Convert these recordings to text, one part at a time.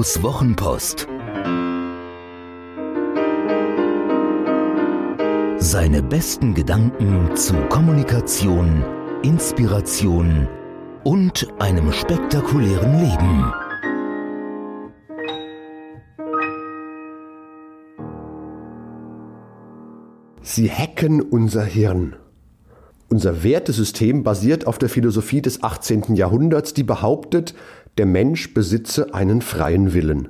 Ottos Wochenpost. Seine besten Gedanken zu Kommunikation, Inspiration und einem spektakulären Leben. Sie hacken unser Hirn. Unser Wertesystem basiert auf der Philosophie des 18. Jahrhunderts, die behauptet, der Mensch besitze einen freien Willen.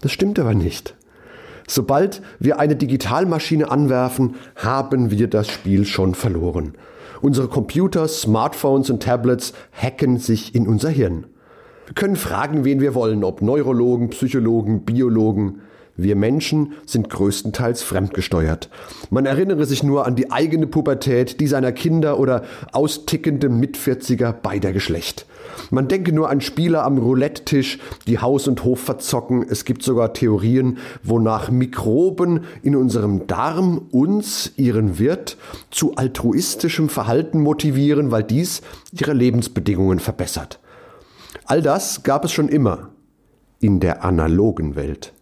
Das stimmt aber nicht. Sobald wir eine Digitalmaschine anwerfen, haben wir das Spiel schon verloren. Unsere Computer, Smartphones und Tablets hacken sich in unser Hirn. Wir können fragen, wen wir wollen, ob Neurologen, Psychologen, Biologen. Wir Menschen sind größtenteils fremdgesteuert. Man erinnere sich nur an die eigene Pubertät, die seiner Kinder oder austickende Mitvierziger beider Geschlecht. Man denke nur an Spieler am Roulette-Tisch, die Haus und Hof verzocken. Es gibt sogar Theorien, wonach Mikroben in unserem Darm uns, ihren Wirt, zu altruistischem Verhalten motivieren, weil dies ihre Lebensbedingungen verbessert. All das gab es schon immer in der analogen Welt.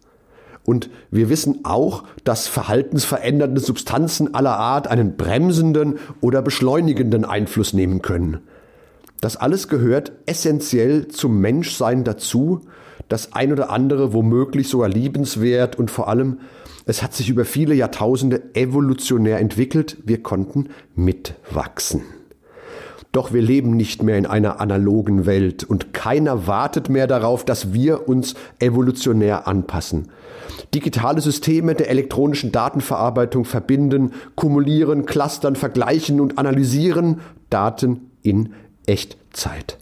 Und wir wissen auch, dass verhaltensverändernde Substanzen aller Art einen bremsenden oder beschleunigenden Einfluss nehmen können. Das alles gehört essentiell zum Menschsein dazu, das ein oder andere womöglich sogar liebenswert und vor allem, es hat sich über viele Jahrtausende evolutionär entwickelt, wir konnten mitwachsen. Doch wir leben nicht mehr in einer analogen Welt und keiner wartet mehr darauf, dass wir uns evolutionär anpassen. Digitale Systeme der elektronischen Datenverarbeitung verbinden, kumulieren, clustern, vergleichen und analysieren Daten in Echtzeit.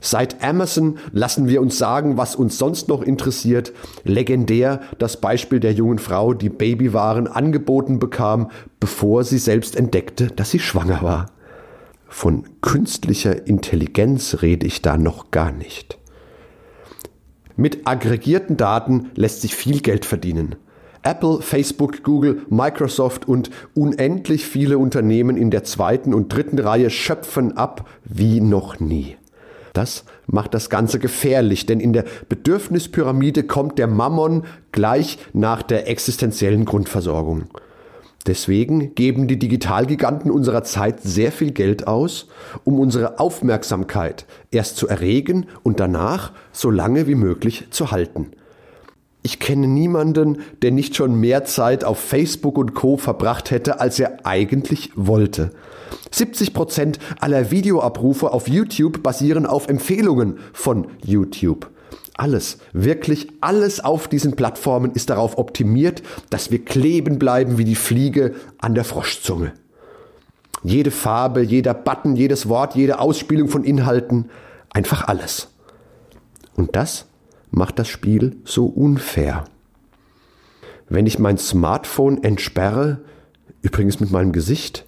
Seit Amazon lassen wir uns sagen, was uns sonst noch interessiert. Legendär das Beispiel der jungen Frau, die Babywaren angeboten bekam, bevor sie selbst entdeckte, dass sie schwanger war. Von künstlicher Intelligenz rede ich da noch gar nicht. Mit aggregierten Daten lässt sich viel Geld verdienen. Apple, Facebook, Google, Microsoft und unendlich viele Unternehmen in der zweiten und dritten Reihe schöpfen ab wie noch nie. Das macht das Ganze gefährlich, denn in der Bedürfnispyramide kommt der Mammon gleich nach der existenziellen Grundversorgung. Deswegen geben die Digitalgiganten unserer Zeit sehr viel Geld aus, um unsere Aufmerksamkeit erst zu erregen und danach so lange wie möglich zu halten. Ich kenne niemanden, der nicht schon mehr Zeit auf Facebook und Co verbracht hätte, als er eigentlich wollte. 70 Prozent aller Videoabrufe auf YouTube basieren auf Empfehlungen von YouTube. Alles, wirklich alles auf diesen Plattformen ist darauf optimiert, dass wir kleben bleiben wie die Fliege an der Froschzunge. Jede Farbe, jeder Button, jedes Wort, jede Ausspielung von Inhalten, einfach alles. Und das macht das Spiel so unfair. Wenn ich mein Smartphone entsperre, übrigens mit meinem Gesicht,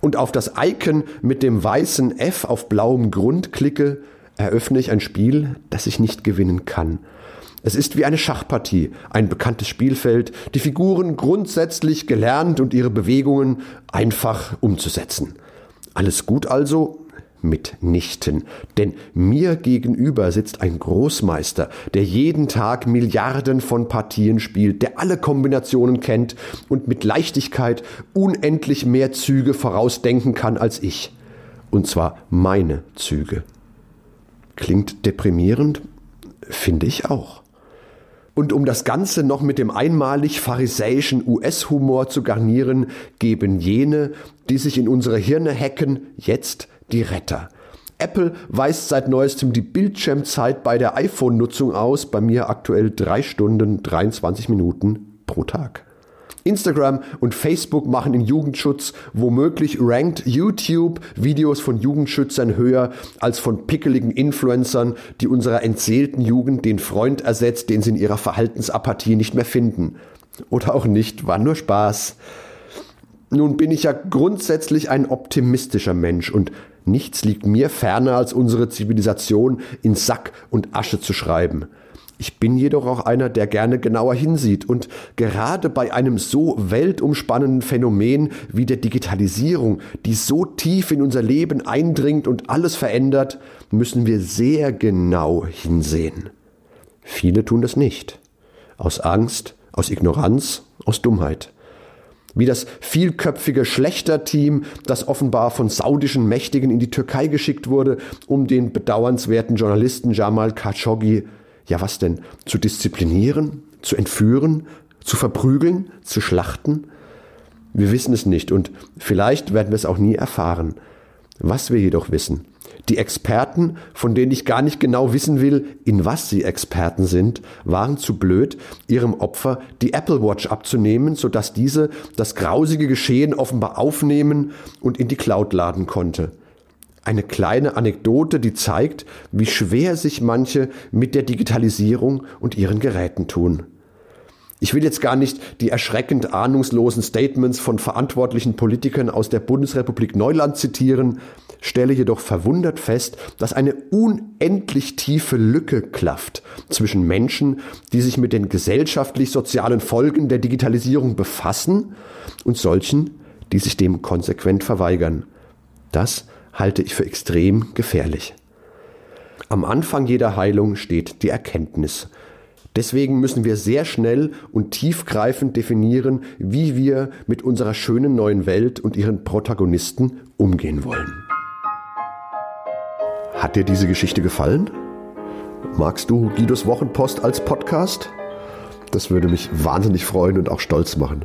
und auf das Icon mit dem weißen F auf blauem Grund klicke, eröffne ich ein Spiel, das ich nicht gewinnen kann. Es ist wie eine Schachpartie, ein bekanntes Spielfeld, die Figuren grundsätzlich gelernt und ihre Bewegungen einfach umzusetzen. Alles gut also? Mitnichten. Denn mir gegenüber sitzt ein Großmeister, der jeden Tag Milliarden von Partien spielt, der alle Kombinationen kennt und mit Leichtigkeit unendlich mehr Züge vorausdenken kann als ich. Und zwar meine Züge. Klingt deprimierend? Finde ich auch. Und um das Ganze noch mit dem einmalig pharisäischen US-Humor zu garnieren, geben jene, die sich in unsere Hirne hacken, jetzt die Retter. Apple weist seit neuestem die Bildschirmzeit bei der iPhone-Nutzung aus, bei mir aktuell drei Stunden 23 Minuten pro Tag. Instagram und Facebook machen in Jugendschutz womöglich rankt YouTube Videos von Jugendschützern höher als von pickeligen Influencern, die unserer entseelten Jugend den Freund ersetzt, den sie in ihrer Verhaltensapathie nicht mehr finden. Oder auch nicht, war nur Spaß. Nun bin ich ja grundsätzlich ein optimistischer Mensch und nichts liegt mir ferner, als unsere Zivilisation in Sack und Asche zu schreiben. Ich bin jedoch auch einer, der gerne genauer hinsieht und gerade bei einem so weltumspannenden Phänomen wie der Digitalisierung, die so tief in unser Leben eindringt und alles verändert, müssen wir sehr genau hinsehen. Viele tun das nicht. Aus Angst, aus Ignoranz, aus Dummheit. Wie das vielköpfige Schlechterteam, das offenbar von saudischen Mächtigen in die Türkei geschickt wurde, um den bedauernswerten Journalisten Jamal Khashoggi, ja was denn, zu disziplinieren, zu entführen, zu verprügeln, zu schlachten? Wir wissen es nicht und vielleicht werden wir es auch nie erfahren. Was wir jedoch wissen, die Experten, von denen ich gar nicht genau wissen will, in was sie Experten sind, waren zu blöd, ihrem Opfer die Apple Watch abzunehmen, sodass diese das grausige Geschehen offenbar aufnehmen und in die Cloud laden konnte. Eine kleine Anekdote, die zeigt, wie schwer sich manche mit der Digitalisierung und ihren Geräten tun. Ich will jetzt gar nicht die erschreckend ahnungslosen Statements von verantwortlichen Politikern aus der Bundesrepublik Neuland zitieren, stelle jedoch verwundert fest, dass eine unendlich tiefe Lücke klafft zwischen Menschen, die sich mit den gesellschaftlich-sozialen Folgen der Digitalisierung befassen, und solchen, die sich dem konsequent verweigern. Das halte ich für extrem gefährlich. Am Anfang jeder Heilung steht die Erkenntnis. Deswegen müssen wir sehr schnell und tiefgreifend definieren, wie wir mit unserer schönen neuen Welt und ihren Protagonisten umgehen wollen. Hat dir diese Geschichte gefallen? Magst du Guidos Wochenpost als Podcast? Das würde mich wahnsinnig freuen und auch stolz machen.